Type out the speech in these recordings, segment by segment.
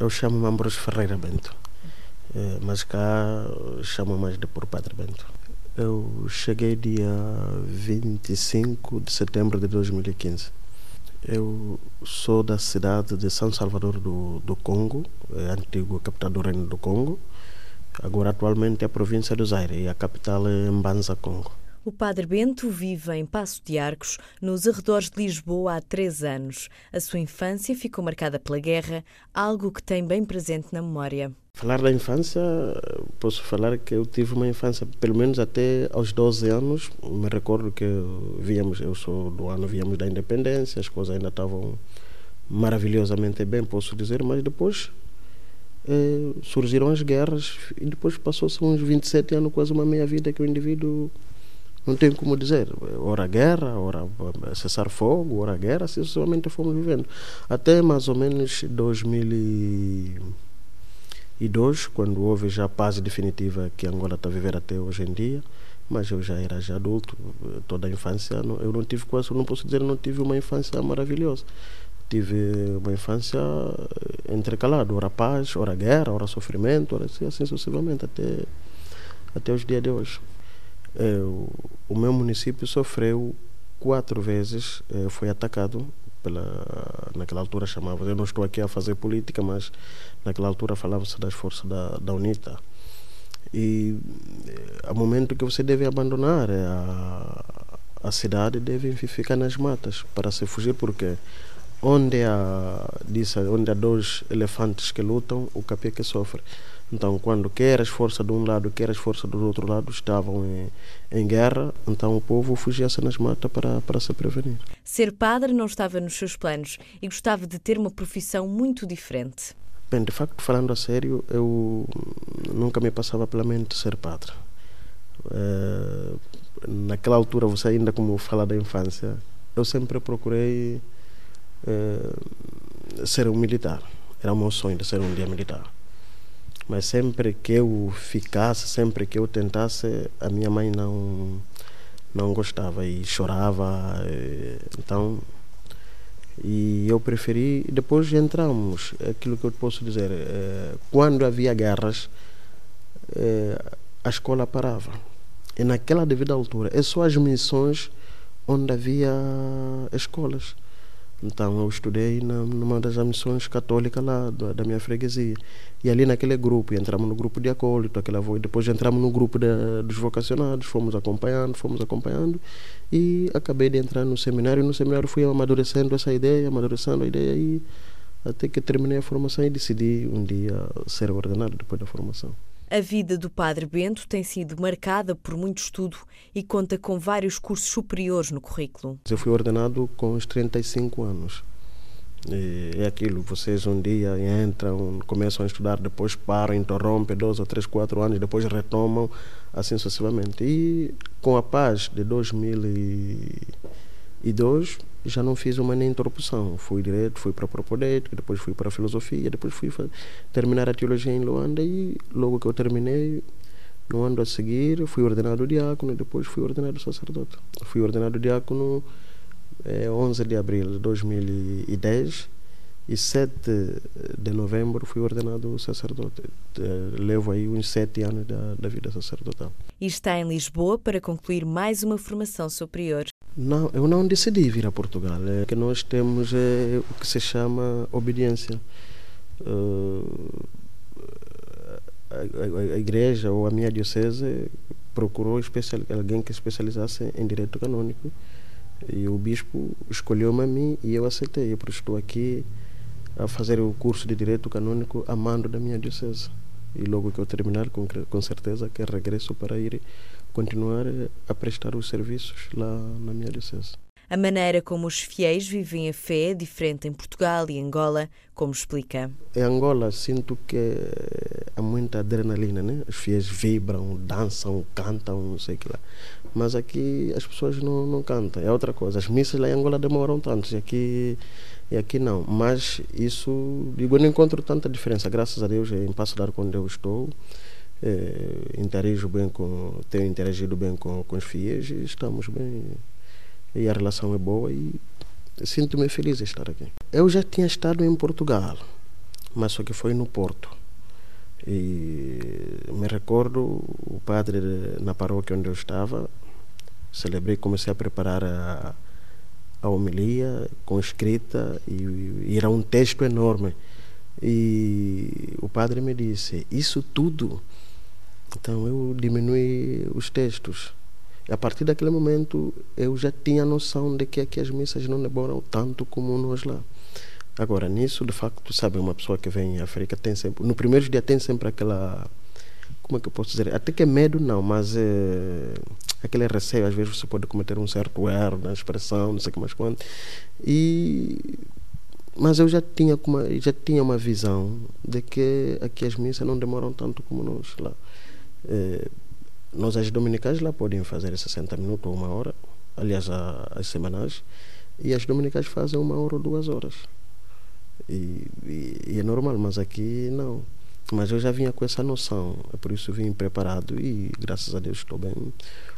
Eu chamo-me Ambrosio Ferreira Bento, eh, mas cá chamo mais de por Padre Bento. Eu cheguei dia 25 de setembro de 2015. Eu sou da cidade de São Salvador do, do Congo, é antigo capital do Reino do Congo. Agora, atualmente, é a província do Zaire e a capital é Mbanza, Congo. O Padre Bento vive em Passo de Arcos, nos arredores de Lisboa, há três anos. A sua infância ficou marcada pela guerra, algo que tem bem presente na memória. Falar da infância, posso falar que eu tive uma infância, pelo menos até aos 12 anos. Me recordo que víamos, eu sou do ano, víamos da independência, as coisas ainda estavam maravilhosamente bem, posso dizer, mas depois eh, surgiram as guerras e depois passou-se uns 27 anos, quase uma meia vida que o indivíduo não tem como dizer, ora guerra, ora cessar fogo, ora guerra, assim sucessivamente fomos vivendo. Até mais ou menos 2002, quando houve já a paz definitiva que Angola está a viver até hoje em dia, mas eu já era já adulto, toda a infância, eu não tive quase, não posso dizer, não tive uma infância maravilhosa. Tive uma infância intercalada, ora paz, ora guerra, ora sofrimento, ora assim, assim sucessivamente, até, até os dias de hoje. É, o meu município sofreu quatro vezes, é, foi atacado pela naquela altura chamava eu não estou aqui a fazer política mas naquela altura falava-se das forças da, da UNITA. E há momento que você deve abandonar a, a cidade deve ficar nas matas para se fugir porque onde há, disse, onde há dois elefantes que lutam o capê que sofre então, quando quer as forças de um lado, quer as forças do outro lado estavam em, em guerra, então o povo fugia-se nas matas para, para se prevenir. Ser padre não estava nos seus planos e gostava de ter uma profissão muito diferente. Bem, de facto, falando a sério, eu nunca me passava pela mente ser padre. É, naquela altura, você ainda como fala da infância, eu sempre procurei é, ser um militar. Era o meu sonho de ser um dia militar mas sempre que eu ficasse, sempre que eu tentasse, a minha mãe não não gostava e chorava, eh, então e eu preferi depois entramos aquilo que eu posso dizer eh, quando havia guerras eh, a escola parava. E naquela devida altura é só as missões onde havia escolas então eu estudei na, numa das missões católicas lá da, da, minha freguesia. E ali naquele grupo, entramos no grupo de acólito, aquela voz, depois entramos no grupo de, dos vocacionados, fomos acompanhando, fomos acompanhando e acabei de entrar no seminário. No seminário fui amadurecendo essa ideia, amadurecendo a ideia e até que terminei a formação e decidi um dia ser ordenado depois da formação. A vida do Padre Bento tem sido marcada por muito estudo e conta com vários cursos superiores no currículo. Eu fui ordenado com os 35 anos. E é aquilo, vocês um dia entram, começam a estudar, depois param, interrompem dois ou três, quatro anos, depois retomam, assim sucessivamente. E com a paz de 2002, já não fiz uma nem interrupção. Fui direto, fui para a propodética, depois fui para filosofia, depois fui terminar a teologia em Luanda e logo que eu terminei, no ano a seguir, fui ordenado diácono e depois fui ordenado sacerdote. Fui ordenado diácono é, 11 de abril de 2010 e 7 de novembro fui ordenado sacerdote. Levo aí uns sete anos da, da vida sacerdotal. E está em Lisboa para concluir mais uma formação superior. Não, eu não decidi vir a Portugal. É que nós temos é, o que se chama obediência. Uh, a, a, a, igreja ou a minha diocese procurou especial, alguém que especializasse em direito canônico e o bispo escolheu-me a mim e eu aceitei. Por isso estou aqui a fazer o curso de direito canônico a mando da minha diocese. E logo que eu terminar, com, com certeza que regresso para ir continuar a prestar os serviços lá na minha diocese. A maneira como os fiéis vivem a fé é diferente em Portugal e Angola, como explica. Em Angola sinto que há muita adrenalina, né? Os fiéis vibram, dançam, cantam, não sei o que lá. Mas aqui as pessoas não, não cantam, é outra coisa. As missas lá em Angola demoram tanto, e aqui, e aqui não. Mas isso, digo, eu não encontro tanta diferença. Graças a Deus, em Passo de onde eu estou, é, interajo bem com, tenho interagido bem com, com os fiéis e estamos bem. E a relação é boa e sinto-me feliz de estar aqui. Eu já tinha estado em Portugal, mas só que foi no Porto. E me recordo, o padre na paróquia onde eu estava, celebrei, comecei a preparar a, a homilia com escrita e, e era um texto enorme. E o padre me disse: Isso tudo. Então eu diminui os textos. E a partir daquele momento eu já tinha noção de que aqui as missas não demoram tanto como nós lá. Agora, nisso, de facto, sabe, uma pessoa que vem à África tem sempre. No primeiro dia tem sempre aquela. Como é que eu posso dizer? Até que é medo, não, mas é, aquele receio. Às vezes você pode cometer um certo erro na expressão, não sei o que mais quanto. E mas eu já tinha uma, já tinha uma visão de que aqui as missas não demoram tanto como nós lá. É, nós, as dominicais, lá podem fazer 60 minutos ou uma hora, aliás, as semanais, e as dominicais fazem uma hora ou duas horas. E, e, e, é normal, mas aqui não. Mas eu já vinha com essa noção, é por isso vim preparado e graças a Deus estou bem.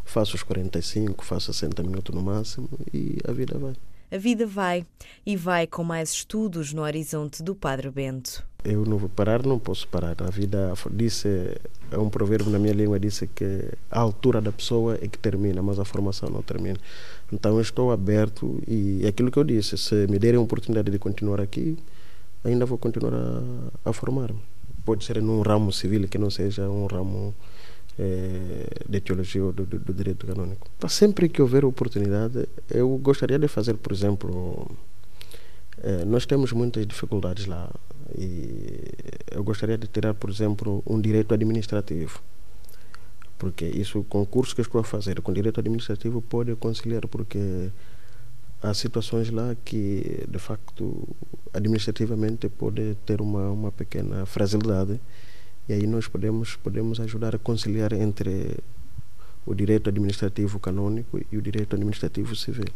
Faço os 45, faço 60 minutos no máximo e a vida vai. A vida vai e vai com mais estudos no horizonte do Padre Bento. Eu não vou parar, não posso parar. A vida disse, é um provérbio na minha língua, disse que a altura da pessoa é que termina, mas a formação não termina. Então eu estou aberto e é aquilo que eu disse, se me derem a oportunidade de continuar aqui, ainda vou continuar a, a formar-me. Pode ser num ramo civil que não seja um ramo é, de teologia ou do, do, do, direito canônico. Sempre que houver oportunidade, eu gostaria de fazer, por exemplo, é, nós temos muitas dificuldades lá e eu gostaria de tirar, por exemplo, um direito administrativo. Porque isso, o curso que estou a fazer, com direito administrativo, pode conciliar, porque há situações lá que, de facto, administrativamente pode ter uma, uma pequena fragilidade e aí nós podemos, podemos ajudar a conciliar entre o direito administrativo canônico e o direito administrativo civil.